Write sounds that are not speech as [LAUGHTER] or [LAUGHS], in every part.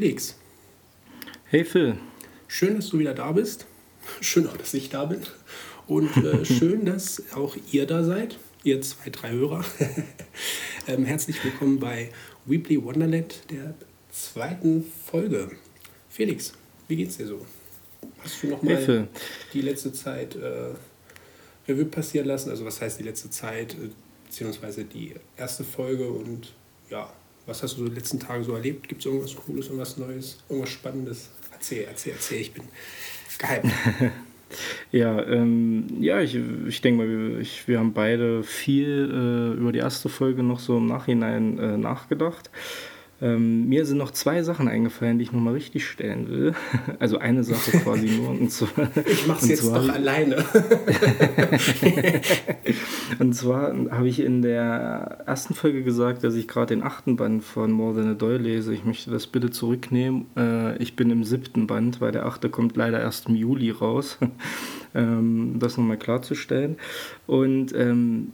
Felix. Hey Phil. Schön, dass du wieder da bist. Schön auch, dass ich da bin. Und äh, [LAUGHS] schön, dass auch ihr da seid, ihr zwei, drei Hörer. [LAUGHS] ähm, herzlich willkommen bei Weebly Wonderland, der zweiten Folge. Felix, wie geht's dir so? Hast du noch mal Hey, die letzte Zeit äh, Revue passieren lassen? Also was heißt die letzte Zeit, äh, beziehungsweise die erste Folge und ja, was hast du so die letzten Tage so erlebt? Gibt es irgendwas Cooles, irgendwas Neues, irgendwas Spannendes? Erzähl, erzähl, erzähl, ich bin gehypt. [LAUGHS] Ja, ähm, ja ich, ich denke mal, wir, ich, wir haben beide viel äh, über die erste Folge noch so im Nachhinein äh, nachgedacht. Ähm, mir sind noch zwei Sachen eingefallen, die ich nochmal richtig stellen will. [LAUGHS] Also eine Sache quasi nur. Und [LAUGHS] zwar, Ich mach's jetzt zwar, doch alleine. [LAUGHS] Und zwar habe ich in der ersten Folge gesagt, dass ich gerade den achten Band von More Than a Doll lese. Ich möchte das bitte zurücknehmen. Äh, ich bin im siebten Band, weil der achte kommt leider erst im Juli raus. ähm, das nochmal klarzustellen. Und ähm,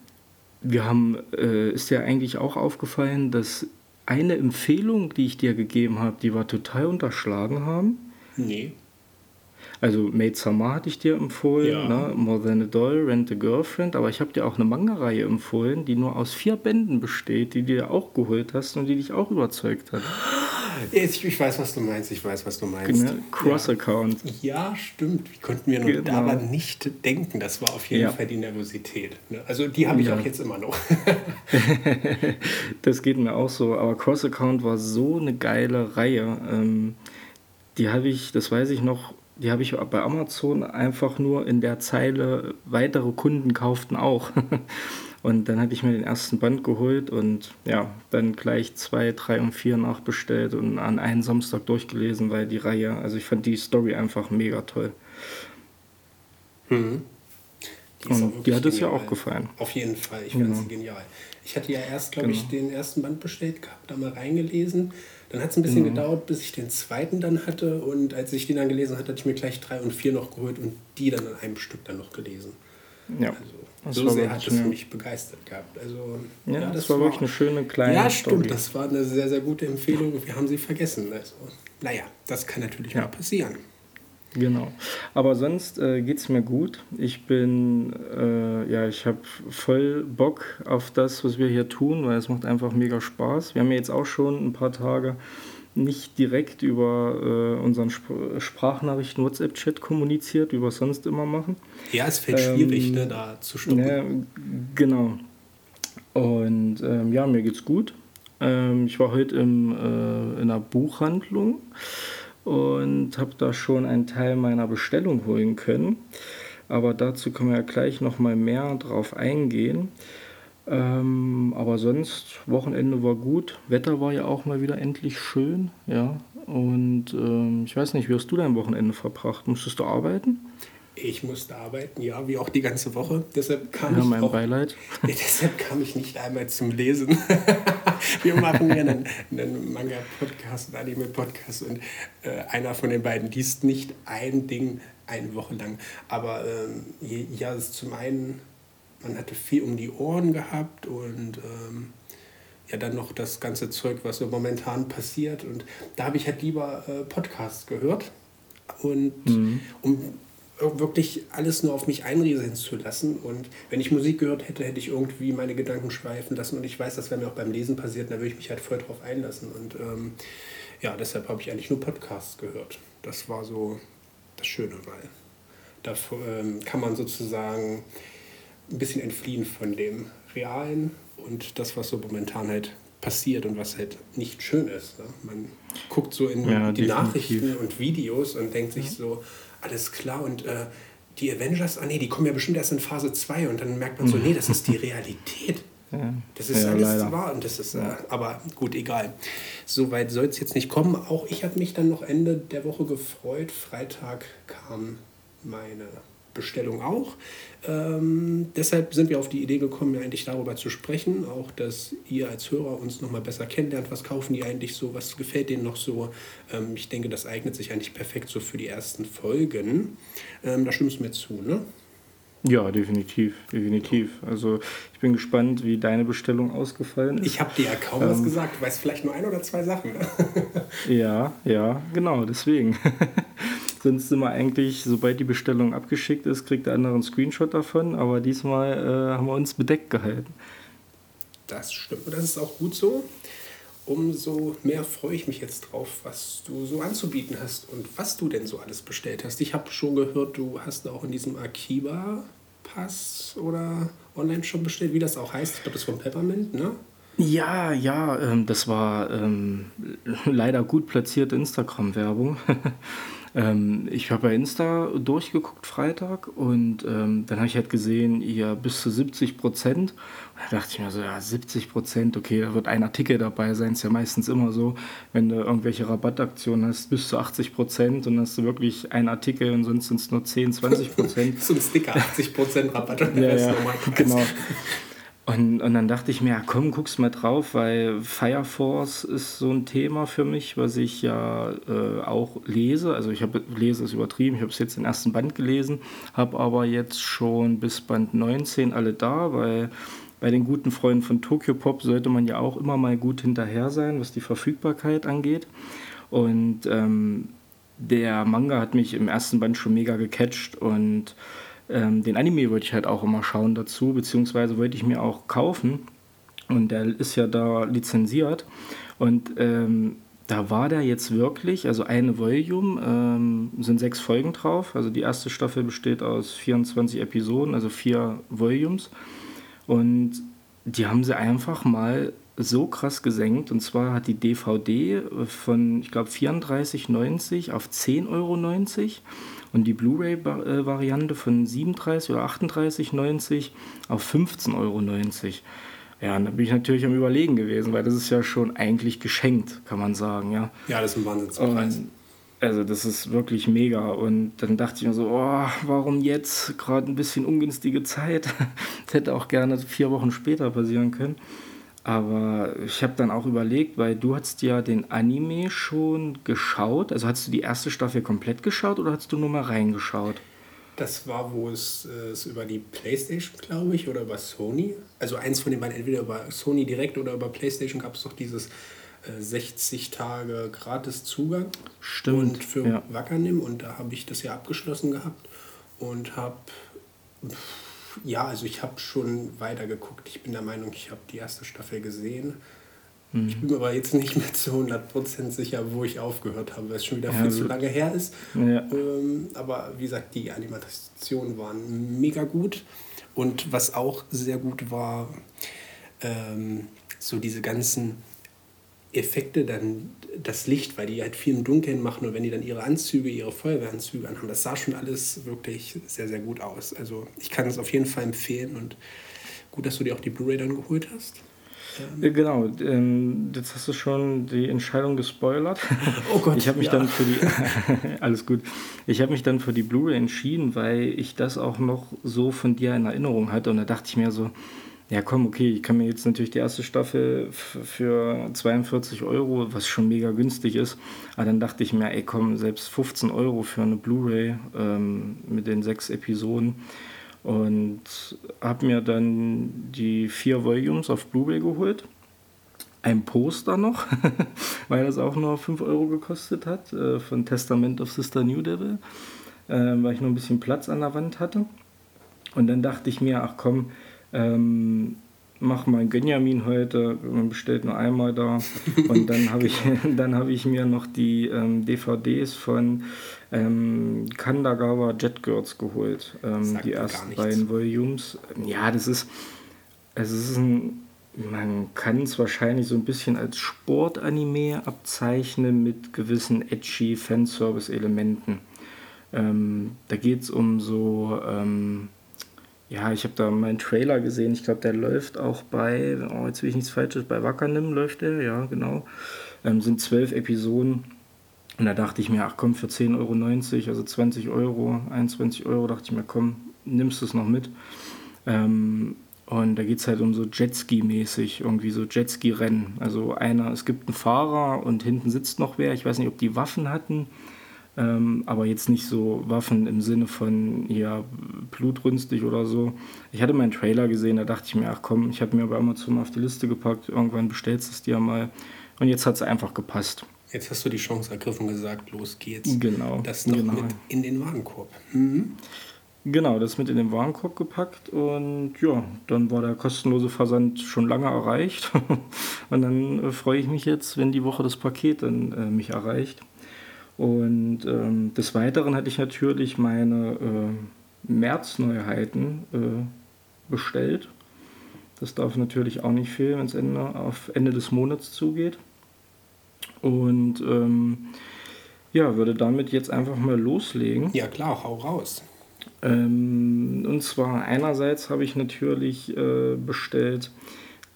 wir haben, äh, ist ja eigentlich auch aufgefallen, dass eine Empfehlung, die ich dir gegeben habe, die wir total unterschlagen haben. nee. Also Maid Sama hatte ich dir empfohlen, Ja. ne? More Than a Doll, Rent a Girlfriend, aber ich habe dir auch eine Manga-Reihe empfohlen, die nur aus vier Bänden besteht, die du dir auch geholt hast und die dich auch überzeugt hat. [GASPS] Ich, weiß, was du meinst, ich weiß, was du meinst. Ne? Cross-Account. Ja, stimmt. Wie konnten wir nur Genau. daran nicht denken? Das war auf jeden Ja. Fall die Nervosität. ne? Also die habe ich Ja. auch jetzt immer noch. [LAUGHS] Das geht mir auch so, aber Cross-Account war so eine geile Reihe. Ähm, die habe ich, das weiß ich noch, die habe ich bei Amazon einfach nur in der Zeile weitere Kunden kauften auch. [LAUGHS] Und dann hatte ich mir den ersten Band geholt und ja, dann gleich zwei, drei und vier nachbestellt und an einem Samstag durchgelesen, weil die Reihe, also ich fand die Story einfach mega toll. Mhm. Die, Und wirklich hat es ja auch gefallen. Auf jeden Fall. Ich fand Genau. sie genial. Ich hatte ja erst, glaube ich, Genau. den ersten Band bestellt gehabt, da mal reingelesen. Dann hat es ein bisschen Genau. gedauert, bis ich den zweiten dann hatte. Und als ich den dann gelesen hatte, hatte ich mir gleich drei und vier noch geholt und die dann an einem Stück dann noch gelesen. Ja, Also Das so sehr hat es eine- mich begeistert gehabt. Also, ja, das, war wirklich eine schöne kleine Ja, Story. stimmt. Das war eine sehr, sehr gute Empfehlung. Wir haben sie vergessen. Also, naja, das kann natürlich Ja. mal passieren. Genau. Aber sonst äh, geht es mir gut. Ich bin, äh, ja, ich habe voll Bock auf das, was wir hier tun, weil es macht einfach mega Spaß. Wir haben ja jetzt auch schon ein paar Tage nicht direkt über äh, unseren Sp Sprachnachrichten WhatsApp-Chat kommuniziert, wie wir es sonst immer machen. Ja, es fällt Ähm, schwierig, ne, da zu stoppen. Ja, genau. Und ähm, ja, mir geht's gut. Ähm, ich war heute im, äh, in einer Buchhandlung und habe da schon einen Teil meiner Bestellung holen können. Aber dazu können wir ja gleich noch mal mehr drauf eingehen. Ähm, aber sonst, Wochenende war gut. Wetter war ja auch mal wieder endlich schön. Ja. Und ähm, ich weiß nicht, wie hast du dein Wochenende verbracht? Musstest du arbeiten? Ich musste arbeiten, ja, wie auch die ganze Woche. Deshalb kam Ja, ich mein auch, Beileid. [LAUGHS] deshalb kam ich nicht einmal zum Lesen. [LAUGHS] Wir machen ja einen, einen Manga-Podcast, einen Anime-Podcast und äh, einer von den beiden liest nicht ein Ding eine Woche lang. Aber je- ja, es ist zum einen, man hatte viel um die Ohren gehabt und ähm, ja dann noch das ganze Zeug, was so momentan passiert. Und da habe ich halt lieber äh, Podcasts gehört. Und um wirklich alles nur auf mich einrieseln zu lassen. Und wenn ich Musik gehört hätte, hätte ich irgendwie meine Gedanken schweifen lassen. Und ich weiß, das wäre mir auch beim Lesen passiert. Da würde ich mich halt voll drauf einlassen. Und ähm, ja, deshalb habe ich eigentlich nur Podcasts gehört. Das war so das Schöne, weil da ähm, kann man sozusagen ein bisschen entfliehen von dem Realen und das, was so momentan halt passiert und was halt nicht schön ist. Ne? Man guckt so in Ja, die definitiv. Nachrichten und Videos und denkt sich so, alles klar und äh, die Avengers, ah nee, die kommen ja bestimmt erst in Phase 2 und dann merkt man so, nee, das ist die [LAUGHS] Realität. Ja. Das ist Ja, alles leider. wahr und das ist, äh, aber gut, egal. Soweit soll es jetzt nicht kommen. Auch ich habe mich dann noch Ende der Woche gefreut. Freitag kam meine Bestellung auch. Ähm, deshalb sind wir auf die Idee gekommen, ja eigentlich darüber zu sprechen. Auch, dass ihr als Hörer uns nochmal besser kennenlernt. Was kaufen die eigentlich so? Was gefällt denen noch so? Ähm, ich denke, das eignet sich eigentlich perfekt so für die ersten Folgen. Ähm, da stimmst du mir zu, ne? Ja, definitiv, definitiv. Also ich bin gespannt, wie deine Bestellung ausgefallen ist. Ich habe dir ja kaum ähm, was gesagt, du weißt vielleicht nur ein oder zwei Sachen. [LAUGHS] Ja, ja, genau, deswegen. [LAUGHS] Sonst sind wir eigentlich, sobald die Bestellung abgeschickt ist, kriegt der andere einen Screenshot davon, aber diesmal äh, haben wir uns bedeckt gehalten. Das stimmt und das ist auch gut so. Umso mehr freue ich mich jetzt drauf, was du so anzubieten hast und was du denn so alles bestellt hast. Ich habe schon gehört, du hast auch in diesem Akiba Pass oder Online-Shop bestellt, wie das auch heißt. Ich glaube, das ist von Peppermint, ne? Ja, ja, ähm, das war ähm, [LAUGHS] leider gut platzierte Instagram-Werbung. [LAUGHS] Ähm, ich habe bei Insta durchgeguckt Freitag und ähm, dann habe ich halt gesehen, ihr bis zu 70 Prozent. Da dachte ich mir so, ja, 70 Prozent, okay, da wird ein Artikel dabei sein. Ist ja meistens immer so, wenn du irgendwelche Rabattaktionen hast, bis zu 80 Prozent und dann hast du wirklich einen Artikel und sonst sind es nur 10, 20 Prozent. [LAUGHS] so ein Sticker, 80 Prozent Rabatt und der ja, ja, [LAUGHS] genau. Und, und dann dachte ich mir, ja, komm, guck's mal drauf, weil Fire Force ist so ein Thema für mich, was ich ja äh, auch lese. Also ich habe lese es übertrieben, ich habe es jetzt den ersten Band gelesen, habe aber jetzt schon bis Band 19 alle da, weil bei den guten Freunden von Tokyo Pop sollte man ja auch immer mal gut hinterher sein, was die Verfügbarkeit angeht. Und ähm, der Manga hat mich im ersten Band schon mega gecatcht und ähm, den Anime wollte ich halt auch immer schauen dazu, beziehungsweise wollte ich mir auch kaufen. Und der ist ja da lizenziert. Und ähm, da war der jetzt wirklich, also eine Volume, ähm, sind sechs Folgen drauf. Also die erste Staffel besteht aus 24 Episoden, also vier Volumes. Und die haben sie einfach mal so krass gesenkt. Und zwar hat die DVD von, ich glaube, 34,90 auf 10,90 Euro und die Blu-ray-Variante von 37 oder 38,90 auf 15,90 Euro. Ja, und da bin ich natürlich am Überlegen gewesen, weil das ist ja schon eigentlich geschenkt, kann man sagen, ja. Ja, das ist ein Wahnsinnspreis. Also das ist wirklich mega. Und dann dachte ich mir so, oh, warum jetzt? Gerade ein bisschen ungünstige Zeit. [LAUGHS] das hätte auch gerne vier Wochen später passieren können. Aber ich habe dann auch überlegt, weil du hast ja den Anime schon geschaut. Also hast du die erste Staffel komplett geschaut oder hast du nur mal reingeschaut? Das war, wo es, äh, es über die Playstation, glaube ich, oder über Sony. Also eins von den beiden, entweder über Sony direkt oder über Playstation gab es doch dieses äh, 60 Tage gratis Zugang. Stimmt. Und für ja. Wackernim. Und da habe ich das ja abgeschlossen gehabt und habe ja, also ich habe schon weitergeguckt. Ich bin der Meinung, ich habe die erste Staffel gesehen. Mhm. Ich bin aber jetzt nicht mehr zu 100% sicher, wo ich aufgehört habe, weil es schon wieder ja, viel zu lange her ist. Ja. Ähm, aber wie gesagt, die Animationen waren mega gut. Und was auch sehr gut war, ähm, so diese ganzen Effekte, dann das Licht, weil die halt viel im Dunkeln machen und wenn die dann ihre Anzüge, ihre Feuerwehranzüge anhaben, das sah schon alles wirklich sehr, sehr gut aus. Also ich kann es auf jeden Fall empfehlen und gut, dass du dir auch die Blu-ray dann geholt hast. Ähm genau, ähm, jetzt hast du schon die Entscheidung gespoilert. [LAUGHS] Oh Gott. Ich habe mich ja. dann für die [LAUGHS] alles gut. Ich habe mich dann für die Blu-ray entschieden, weil ich das auch noch so von dir in Erinnerung hatte und da dachte ich mir so, ja, komm, okay, ich kann mir jetzt natürlich die erste Staffel für 42 Euro, was schon mega günstig ist, aber dann dachte ich mir, ey, komm, selbst 15 Euro für eine Blu-ray ähm, mit den sechs Episoden und habe mir dann die vier Volumes auf Blu-ray geholt. Ein Poster noch, [LAUGHS] weil das auch nur 5 Euro gekostet hat, äh, von Testament of Sister New Devil, äh, weil ich noch ein bisschen Platz an der Wand hatte. Und dann dachte ich mir, ach komm, ähm, mache mein Gönjamin heute, man bestellt nur einmal da. Und dann habe ich, [LAUGHS] hab ich mir noch die ähm, DVDs von ähm, Kandagawa Jet Girls geholt. Ähm, die ersten beiden Volumes. Ja, das ist, es ist ein, man kann es wahrscheinlich so ein bisschen als Sportanime abzeichnen mit gewissen edgy Fanservice-Elementen. Ähm, da geht es um so ähm, ja, ich habe da meinen Trailer gesehen. Ich glaube, der läuft auch bei, oh, jetzt will ich nichts Falsches, bei Wackernim läuft der, ja, genau. Ähm, sind zwölf Episoden. Und da dachte ich mir, ach komm, für 10,90 Euro, also 20 Euro, 21 Euro, dachte ich mir, komm, nimmst du es noch mit. Ähm, und da geht es halt um so Jetski-mäßig, irgendwie so Jetski-Rennen. Also einer, es gibt einen Fahrer und hinten sitzt noch wer. Ich weiß nicht, ob die Waffen hatten ähm, aber jetzt nicht so Waffen im Sinne von ja, blutrünstig oder so. Ich hatte meinen Trailer gesehen, da dachte ich mir, ach komm, ich habe mir bei Amazon auf die Liste gepackt, irgendwann bestellst du es dir mal. Und jetzt hat es einfach gepasst. Jetzt hast du die Chance ergriffen und gesagt, los geht's. Genau. Das noch genau. mit in den Warenkorb. Mhm. Genau, das mit in den Warenkorb gepackt und ja, dann war der kostenlose Versand schon lange erreicht. [LAUGHS] und dann äh, freue ich mich jetzt, wenn die Woche das Paket dann äh, mich erreicht. Und ähm, des Weiteren hatte ich natürlich meine äh, März-Neuheiten äh, bestellt. Das darf natürlich auch nicht fehlen, wenn es Ende, auf Ende des Monats zugeht. Und ähm, ja, würde damit jetzt einfach mal loslegen. Ja klar, hau raus. Ähm, und zwar einerseits habe ich natürlich äh, bestellt,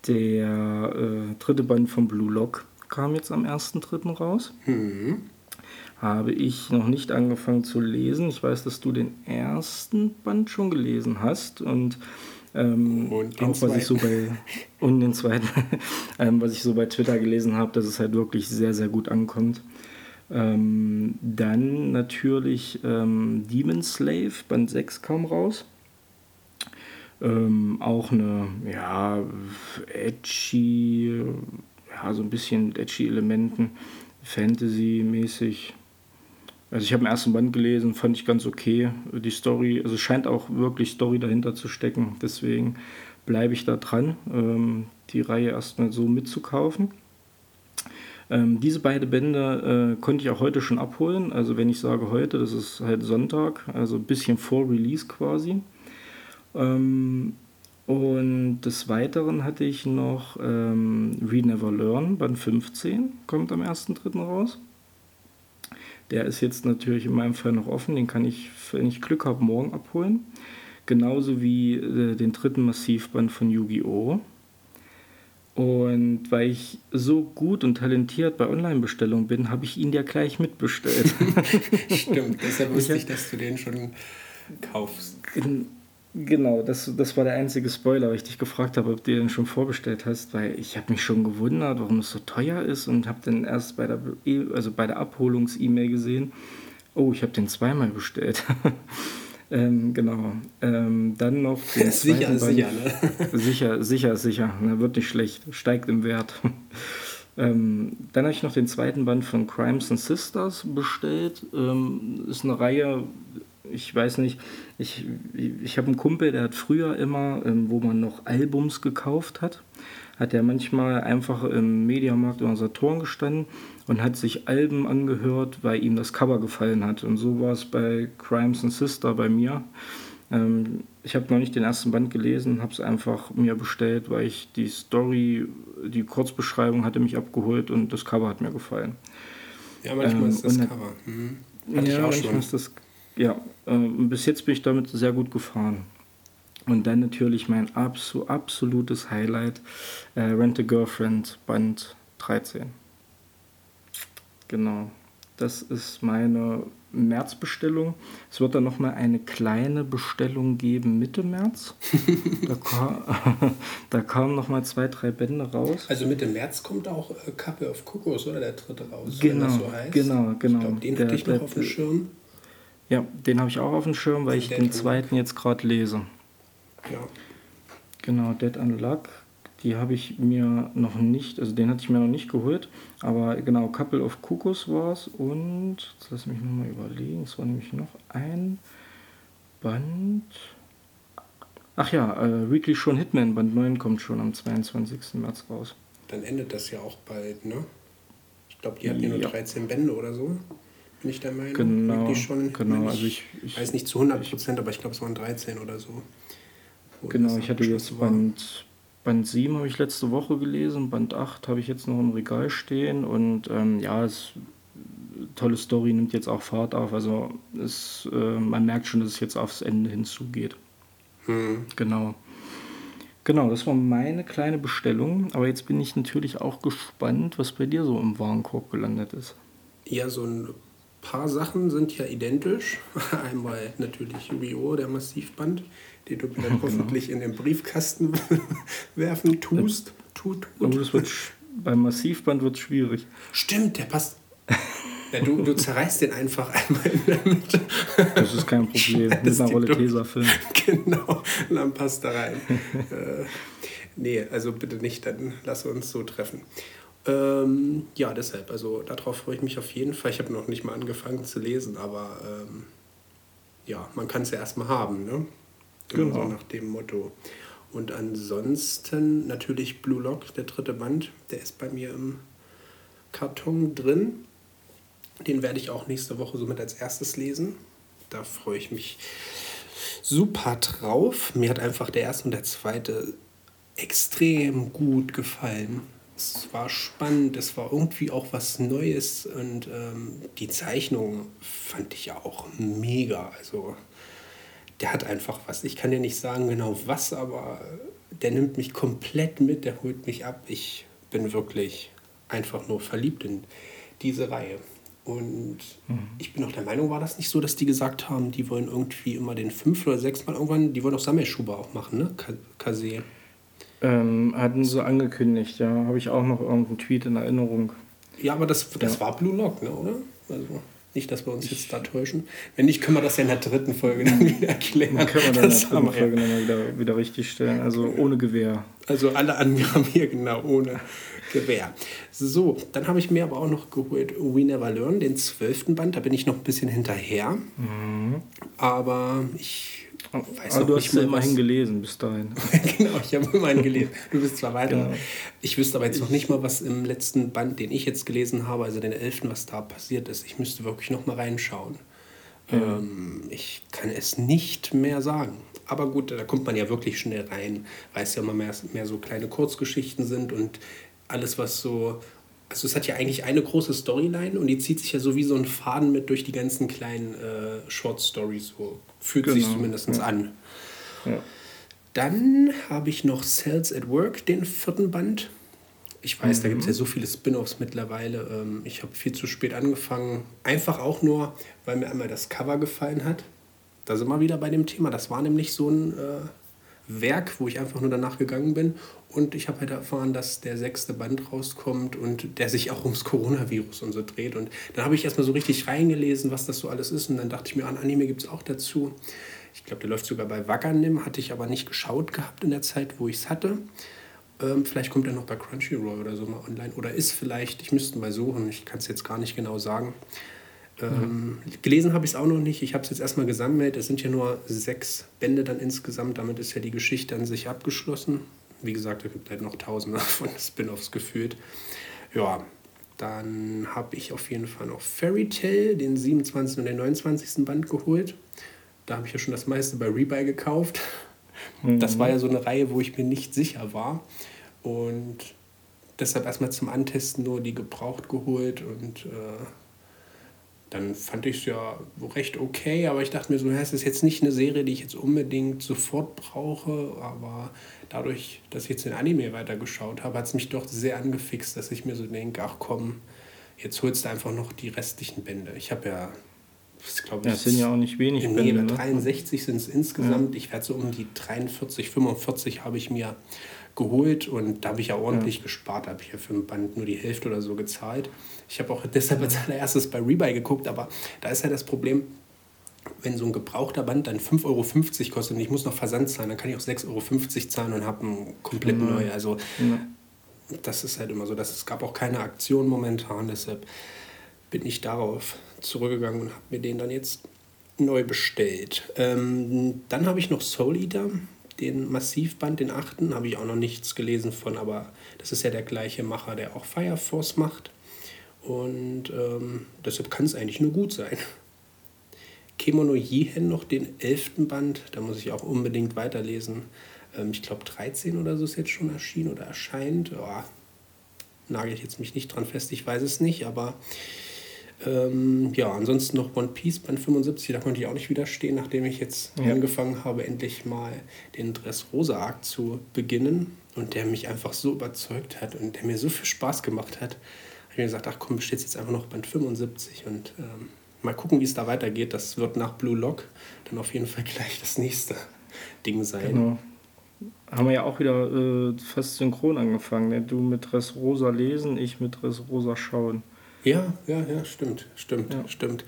der äh, dritte Band von Blue Lock kam jetzt am 1.3. raus. Mhm. Habe ich noch nicht angefangen zu lesen. Ich weiß, dass du den ersten Band schon gelesen hast und ähm, Und den auch was ich so bei und den zweiten, [LAUGHS] ähm, was ich so bei Twitter gelesen habe, dass es halt wirklich sehr, sehr gut ankommt. Ähm, dann natürlich ähm, Demon Slave, Band 6 kam raus. Ähm, auch eine, ja, edgy, ja, so ein bisschen mit edgy Elementen, Fantasy-mäßig. Also ich habe den ersten Band gelesen, fand ich ganz okay. Die Story, also scheint auch wirklich Story dahinter zu stecken. Deswegen bleibe ich da dran, ähm, die Reihe erstmal so mitzukaufen. Ähm, diese beiden Bände äh, konnte ich auch heute schon abholen. Also wenn ich sage heute, das ist halt Sonntag, also ein bisschen vor Release quasi. Ähm, und des Weiteren hatte ich noch ähm, Read Never Learn, Band 15, kommt am 1.3. raus. Der ist jetzt natürlich in meinem Fall noch offen, den kann ich, wenn ich Glück habe, morgen abholen. Genauso wie äh, den dritten Massivband von Yu-Gi-Oh! Und weil ich so gut und talentiert bei Online-Bestellungen bin, habe ich ihn ja gleich mitbestellt. [LAUGHS] Stimmt, deshalb wusste ich, dass du den schon kaufst. Genau, das, das war der einzige Spoiler, weil ich dich gefragt habe, ob du den schon vorbestellt hast, weil ich habe mich schon gewundert, warum es so teuer ist und habe dann erst bei der, also bei der Abholungs-E-Mail gesehen, oh, ich habe den zweimal bestellt. [LAUGHS] Ähm, genau. Ähm, dann noch [LAUGHS] den sicher ist sicher, ne? [LAUGHS] sicher, sicher, sicher. Ne, wird nicht schlecht. Steigt im Wert. ähm, dann habe ich noch den zweiten Band von Crimes and Sisters bestellt. Ähm, ist eine Reihe, ich weiß nicht, ich, ich habe einen Kumpel, der hat früher immer, ähm, wo man noch Albums gekauft hat, hat er manchmal einfach im Mediamarkt oder Saturn gestanden und hat sich Alben angehört, weil ihm das Cover gefallen hat. Und so war es bei Crimes and Sister bei mir. Ähm, ich habe noch nicht den ersten Band gelesen, habe es einfach mir bestellt, weil ich die Story, die Kurzbeschreibung hatte mich abgeholt und das Cover hat mir gefallen. Ja, manchmal Ähm, ist das Cover. Mhm. Hatte ich ja, auch manchmal schon. ist das. Ja, äh, bis jetzt bin ich damit sehr gut gefahren. Und dann natürlich mein abso absolutes Highlight: äh, Rent a Girlfriend, Band 13. Genau. Das ist meine Märzbestellung. Es wird dann nochmal eine kleine Bestellung geben Mitte März. [LAUGHS] da, kam, [LAUGHS] da kamen nochmal zwei, drei Bände raus. Also Mitte März kommt auch äh, Kappe auf Kokos, oder? Der dritte raus, Genau, wenn das so heißt. genau, genau. Ich glaube, den Der- hatte ich noch der- auf dem Schirm. Ja, den habe ich auch auf dem Schirm, weil ich Dead den zweiten jetzt gerade lese. Ja. Genau, Dead Unluck. Die habe ich mir noch nicht, also den hatte ich mir noch nicht geholt. Aber genau, Couple of Cuckoos war es. Und, jetzt lass mich nochmal überlegen, es war nämlich noch ein Band. Ach ja, äh, Weekly schon Hitman, Band 9 kommt schon am 22. März raus. Dann endet das ja auch bald, ne? Ich glaube, die hatten ja nur Ja. 13 Bände oder so. Bin ich der Meinung. Genau, Wirklich schon, genau, wenn also ich- ich- weiß nicht zu 100 Prozent, aber ich glaube, es waren 13 oder so. Genau, ich hatte jetzt war. Band, Band 7 habe ich letzte Woche gelesen, Band 8 habe ich jetzt noch im Regal stehen und ähm, ja, es tolle Story nimmt jetzt auch Fahrt auf. Also es, äh, man merkt schon, dass es jetzt aufs Ende hinzugeht. Hm. Genau. Genau, das war meine kleine Bestellung. Aber jetzt bin ich natürlich auch gespannt, was bei dir so im Warenkorb gelandet ist. Ja, so ein paar Sachen sind ja identisch. [LAUGHS] Einmal natürlich Yu-Gi-Oh!, der Massivband, den du mir dann [LAUGHS] hoffentlich in den Briefkasten [LAUGHS] werfen tust. Tut, tut. das wird beim Massivband wird schwierig. Stimmt, der passt. Ja, du, du zerreißt den einfach einmal in der Mitte. Das ist kein Problem. Mit einer Rolle Tesafilm. Genau, und dann passt da rein. äh, nee, also bitte nicht, dann lass uns so treffen. Ähm, ja, deshalb, also darauf freue ich mich auf jeden Fall. Ich habe noch nicht mal angefangen zu lesen, aber ähm, ja, man kann es ja erstmal haben, ne? Genau. So nach dem Motto. Und ansonsten natürlich Blue Lock, der dritte Band, der ist bei mir im Karton drin. Den werde ich auch nächste Woche somit als erstes lesen. Da freue ich mich super drauf. Mir hat einfach der erste und der zweite extrem gut gefallen. Es war spannend, es war irgendwie auch was Neues und ähm, die Zeichnung fand ich ja auch mega. Also der hat einfach was. Ich kann dir nicht sagen genau was, aber der nimmt mich komplett mit, der holt mich ab. Ich bin wirklich einfach nur verliebt in diese Reihe. Und mhm. ich bin auch der Meinung, war das nicht so, dass die gesagt haben, die wollen irgendwie immer den fünf oder sechs Mal irgendwann, die wollen auch Sammelschuber auch machen, ne? Kase. Ähm, hatten sie angekündigt, ja. Habe ich auch noch irgendeinen Tweet in Erinnerung. Ja, aber das, das ja. war Blue Lock, ne, oder? Also. Nicht, dass wir uns jetzt da täuschen. Wenn nicht, können wir das ja in der dritten Folge dann wieder erklären. Dann können wir dann in der dritten Folge dann wieder, wieder richtig stellen. Also ohne Gewehr. Also alle Angaben hier genau ohne Gewehr. So, dann habe ich mir aber auch noch geholt We Never Learn, den zwölften Band. Da bin ich noch ein bisschen hinterher. Mhm. Aber ich Weiß Aber du hast ja immerhin gelesen bis dahin. [LAUGHS] genau, ich habe immerhin gelesen. Du bist zwar weiter. Genau. Ich wüsste aber jetzt noch nicht mal, was im letzten Band, den ich jetzt gelesen habe, also den elften, was da passiert ist. Ich müsste wirklich noch mal reinschauen. Ja. Ähm, ich kann es nicht mehr sagen. Aber gut, da kommt man ja wirklich schnell rein, weil es ja immer mehr, mehr so kleine Kurzgeschichten sind und alles, was so also es hat ja eigentlich eine große Storyline und die zieht sich ja so wie so ein Faden mit durch die ganzen kleinen äh, Short Stories. So fühlt genau. sich zumindest ja. an. Ja. Dann habe ich noch Cells at Work, den vierten Band. Ich weiß, mhm. da gibt es ja so viele Spin-offs mittlerweile. Ähm, ich habe viel zu spät angefangen. Einfach auch nur, weil mir einmal das Cover gefallen hat. Da sind wir wieder bei dem Thema. Das war nämlich so ein äh, Werk, wo ich einfach nur danach gegangen bin. Und ich habe halt erfahren, dass der sechste Band rauskommt und der sich auch ums Coronavirus und so dreht. Und dann habe ich erstmal so richtig reingelesen, was das so alles ist. Und dann dachte ich mir, an Anime gibt es auch dazu. Ich glaube, der läuft sogar bei Waganim, hatte ich aber nicht geschaut gehabt in der Zeit, wo ich es hatte. Ähm, vielleicht kommt er noch bei Crunchyroll oder so mal online. Oder ist vielleicht, ich müsste mal suchen, ich kann es jetzt gar nicht genau sagen. Ähm, gelesen habe ich es auch noch nicht. Ich habe es jetzt erstmal gesammelt. Es sind ja nur sechs Bände dann insgesamt. Damit ist ja die Geschichte an sich abgeschlossen. Wie gesagt, es gibt halt noch tausende [LAUGHS] von Spin-offs gefühlt. Ja, dann habe ich auf jeden Fall noch Fairy Tale, den 27. und den 29. Band geholt. Da habe ich ja schon das meiste bei Rebuy gekauft. Mhm. Das war ja so eine Reihe, wo ich mir nicht sicher war. Und deshalb erstmal zum Antesten nur die gebraucht geholt und äh, dann fand ich es ja recht okay, aber ich dachte mir so, es ist jetzt nicht eine Serie, die ich jetzt unbedingt sofort brauche, aber dadurch, dass ich jetzt den Anime weitergeschaut habe, hat es mich doch sehr angefixt, dass ich mir so denke, ach komm, jetzt holst du einfach noch die restlichen Bände. Ich habe ja, das glaube ich... Das sind ja auch nicht wenig nee, Bände. 63 sind es insgesamt. Ja. Ich werde so um die 43, 45 habe ich mir geholt und da habe ich ja ordentlich ja. gespart. Da habe ich ja für ein Band nur die Hälfte oder so gezahlt. Ich habe auch deshalb als allererstes bei Rebuy geguckt, aber da ist ja das Problem, wenn so ein gebrauchter Band dann 5,50 Euro kostet und ich muss noch Versand zahlen, dann kann ich auch 6,50 Euro zahlen und habe einen komplett mhm. neu. Also ja. das ist halt immer so. Dass es gab auch keine Aktion momentan, deshalb bin ich darauf zurückgegangen und habe mir den dann jetzt neu bestellt. Ähm, dann habe ich noch Soul Eater, den Massivband, den achten, habe ich auch noch nichts gelesen von, aber das ist ja der gleiche Macher, der auch Fire Force macht. Und ähm, deshalb kann es eigentlich nur gut sein. Kemono Jihen noch den elften Band, da muss ich auch unbedingt weiterlesen. Ähm, ich glaube 13 oder so ist jetzt schon erschienen oder erscheint. Oh, nagel ich jetzt mich nicht dran fest, ich weiß es nicht, aber ähm, ja, ansonsten noch One Piece Band 75, da konnte ich auch nicht widerstehen, nachdem ich jetzt ja. angefangen habe, endlich mal den Dressrosa Arc zu beginnen und der mich einfach so überzeugt hat und der mir so viel Spaß gemacht hat habe ich mir gesagt, ach komm, bestellst jetzt einfach noch Band 75 und ähm, mal gucken, wie es da weitergeht. Das wird nach Blue Lock dann auf jeden Fall [LAUGHS] gleich das nächste Ding sein. Genau. Haben wir ja auch wieder äh, fast synchron angefangen. Ne? Du mit Dress Rosa lesen, ich mit Dress Rosa schauen. Ja, ja, ja, stimmt, stimmt, ja. stimmt.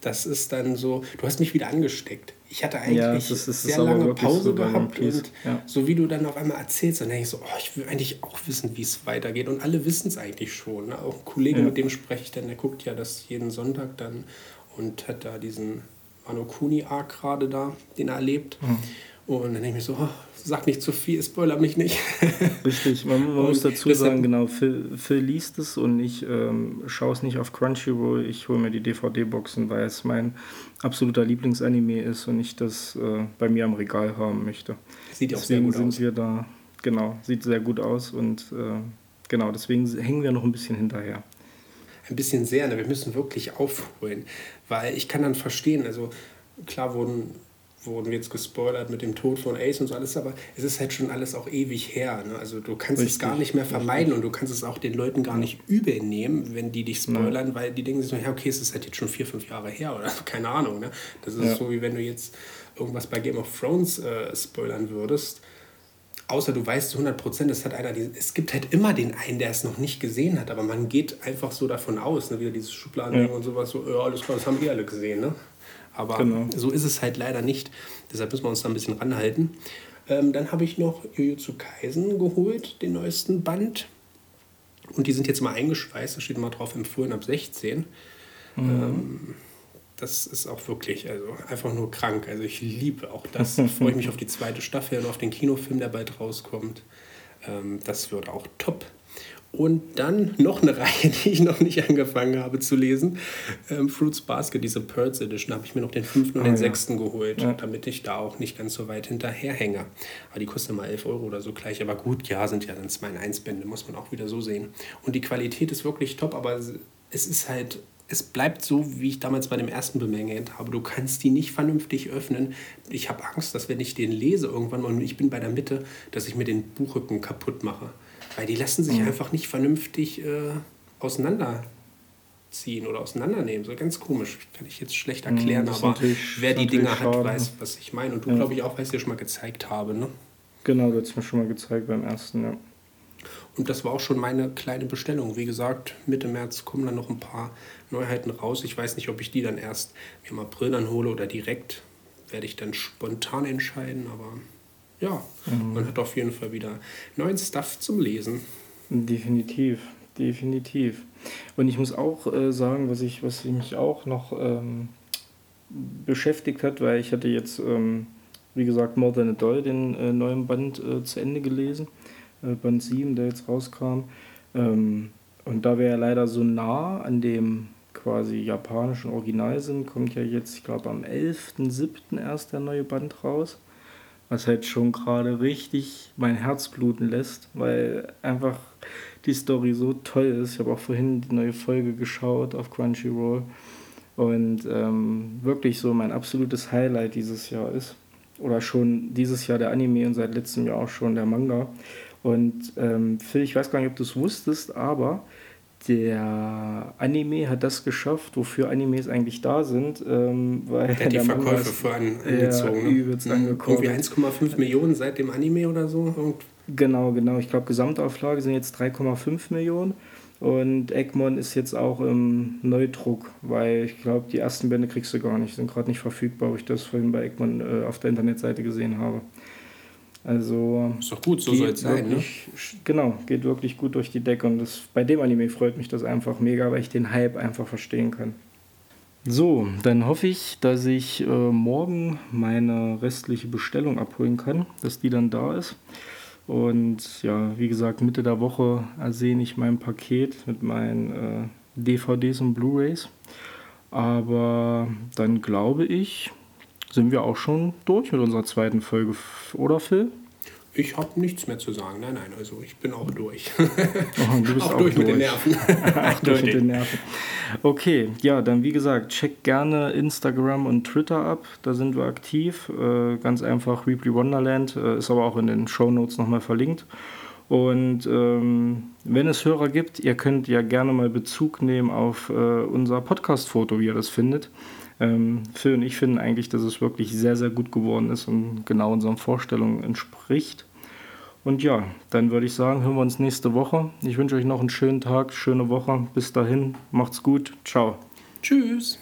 Das ist dann so, du hast mich wieder angesteckt. Ich hatte eigentlich ja, das ist, das sehr lange Pause so gehabt und ja. so wie du dann auf einmal erzählst, dann denke ich so, oh, ich will eigentlich auch wissen, wie es weitergeht. Und alle wissen es eigentlich schon. Ne? Auch ein Kollege, mit dem spreche ich dann, der guckt ja das jeden Sonntag dann und hat da diesen Mano Kuni-Arc gerade da, den er erlebt. Mhm. Und dann denke ich mir so, oh, sag nicht zu viel, spoiler mich nicht. [LAUGHS] Richtig, man, man muss dazu sagen, genau, Phil, Phil liest es und ich ähm, schaue es nicht auf Crunchyroll, ich hole mir die DVD-Boxen, weil es mein absoluter Lieblingsanime ist und ich das äh, bei mir am Regal haben möchte. Sieht auch deswegen sehr gut sind aus. wir da, genau, sieht sehr gut aus und äh, genau, deswegen hängen wir noch ein bisschen hinterher. Ein bisschen sehr, ne? wir müssen wirklich aufholen, weil ich kann dann verstehen, also klar wurden wurden wir jetzt gespoilert mit dem Tod von Ace und so alles, aber es ist halt schon alles auch ewig her. Ne? Also du kannst Richtig. es gar nicht mehr vermeiden und du kannst es auch den Leuten gar nicht übel nehmen, wenn die dich spoilern, ja. weil die denken sich so, ja okay, es ist halt jetzt schon vier, fünf Jahre her oder [LAUGHS] keine Ahnung. Ne? Das ist ja. so, wie wenn du jetzt irgendwas bei Game of Thrones äh, spoilern würdest. Außer du weißt zu 100 Prozent, es hat einer, es gibt halt immer den einen, der es noch nicht gesehen hat, aber man geht einfach so davon aus, ne? wieder dieses Schubladen ja. und sowas, so, ja, alles klar, das haben wir alle gesehen, ne? Aber genau. so ist es halt leider nicht. Deshalb müssen wir uns da ein bisschen ranhalten. Ähm, dann habe ich noch Jujutsu Kaisen geholt, den neuesten Band. Und die sind jetzt mal eingeschweißt, da steht mal drauf empfohlen ab 16. Mhm. Ähm, das ist auch wirklich, also einfach nur krank. Also ich liebe auch das. freue ich mich [LAUGHS] auf die zweite Staffel und auf den Kinofilm, der bald rauskommt. Ähm, das wird auch top. Und dann noch eine Reihe, die ich noch nicht angefangen habe zu lesen. Ähm, Fruits Basket, diese Pearls Edition, habe ich mir noch den fünften und oh, den ja. sechsten geholt, ja. damit ich da auch nicht ganz so weit hinterherhänge. Aber die kosten mal 11 Euro oder so gleich. Aber gut, ja, sind ja dann zwei in 1 Bände, muss man auch wieder so sehen. Und die Qualität ist wirklich top, aber es ist halt es bleibt so, wie ich damals bei dem ersten bemängelt habe. Du kannst die nicht vernünftig öffnen. Ich habe Angst, dass wenn ich den lese irgendwann und ich bin bei der Mitte, dass ich mir den Buchrücken kaputt mache. Weil die lassen sich mhm. einfach nicht vernünftig äh, auseinanderziehen oder auseinandernehmen. So ganz komisch. Kann ich jetzt schlecht mhm, erklären, das aber wer die Dinger hat, weiß, was ich meine. Und du, ja. glaube ich, auch, weil ich es dir schon mal gezeigt habe. Ne? Genau, du hast mir schon mal gezeigt beim ersten, ja. Und das war auch schon meine kleine Bestellung. Wie gesagt, Mitte März kommen dann noch ein paar Neuheiten raus. Ich weiß nicht, ob ich die dann erst im April dann hole oder direkt. Werde ich dann spontan entscheiden, aber ja, mhm. man hat auf jeden Fall wieder neuen Stuff zum Lesen. Definitiv, definitiv. Und ich muss auch äh, sagen, was ich, was mich auch noch ähm, beschäftigt hat, weil ich hatte jetzt, ähm, wie gesagt, More Than a Doll, den äh, neuen Band äh, zu Ende gelesen, äh, Band 7, der jetzt rauskam. Ähm, und da wir ja leider so nah an dem quasi japanischen Original sind, kommt ja jetzt, ich glaube, am 11.07. erst der neue Band raus was halt schon gerade richtig mein Herz bluten lässt, weil einfach die Story so toll ist. Ich habe auch vorhin die neue Folge geschaut auf Crunchyroll und ähm, wirklich so mein absolutes Highlight dieses Jahr ist. Oder schon dieses Jahr der Anime und seit letztem Jahr auch schon der Manga. Und ähm, Phil, ich weiß gar nicht, ob du es wusstest, aber der Anime hat das geschafft, wofür Animes eigentlich da sind, ähm, weil der hat die Verkäufe voran angezogen. Ne? Übelst mhm. angekommen. Irgendwie 1,5 Millionen seit dem Anime oder so. Genau, genau. Ich glaube, Gesamtauflage sind jetzt 3,5 Millionen. Und Egmont ist jetzt auch im Neudruck, weil ich glaube, die ersten Bände kriegst du gar nicht, sind gerade nicht verfügbar, wo ich das vorhin bei Egmont äh, auf der Internetseite gesehen habe. Also. Ist doch gut, so soll es sein, ne? Genau, geht wirklich gut durch die Decke. Und das, bei dem Anime freut mich das einfach mega, weil ich den Hype einfach verstehen kann. So, dann hoffe ich, dass ich äh, morgen meine restliche Bestellung abholen kann, dass die dann da ist. Und ja, wie gesagt, Mitte der Woche ersehne ich mein Paket mit meinen äh, DVDs und Blu-rays. Aber dann glaube ich, sind wir auch schon durch mit unserer zweiten Folge, oder Phil? Ich habe nichts mehr zu sagen. Nein, nein, also ich bin auch durch. Oh, du bist [LAUGHS] auch, auch durch, durch, mit den Nerven. [LAUGHS] auch durch mit den Nerven. Okay, ja, dann wie gesagt, check gerne Instagram und Twitter ab. Da sind wir aktiv. Äh, ganz einfach Weebly Wonderland, äh, ist aber auch in den Show Notes nochmal verlinkt. Und ähm, wenn es Hörer gibt, ihr könnt ja gerne mal Bezug nehmen auf äh, unser Podcast-Foto, wie ihr das findet. Ähm, Phil und ich finden eigentlich, dass es wirklich sehr, sehr gut geworden ist und genau unseren Vorstellungen entspricht. Und ja, dann würde ich sagen, hören wir uns nächste Woche. Ich wünsche euch noch einen schönen Tag, schöne Woche. Bis dahin, macht's gut. Ciao. Tschüss.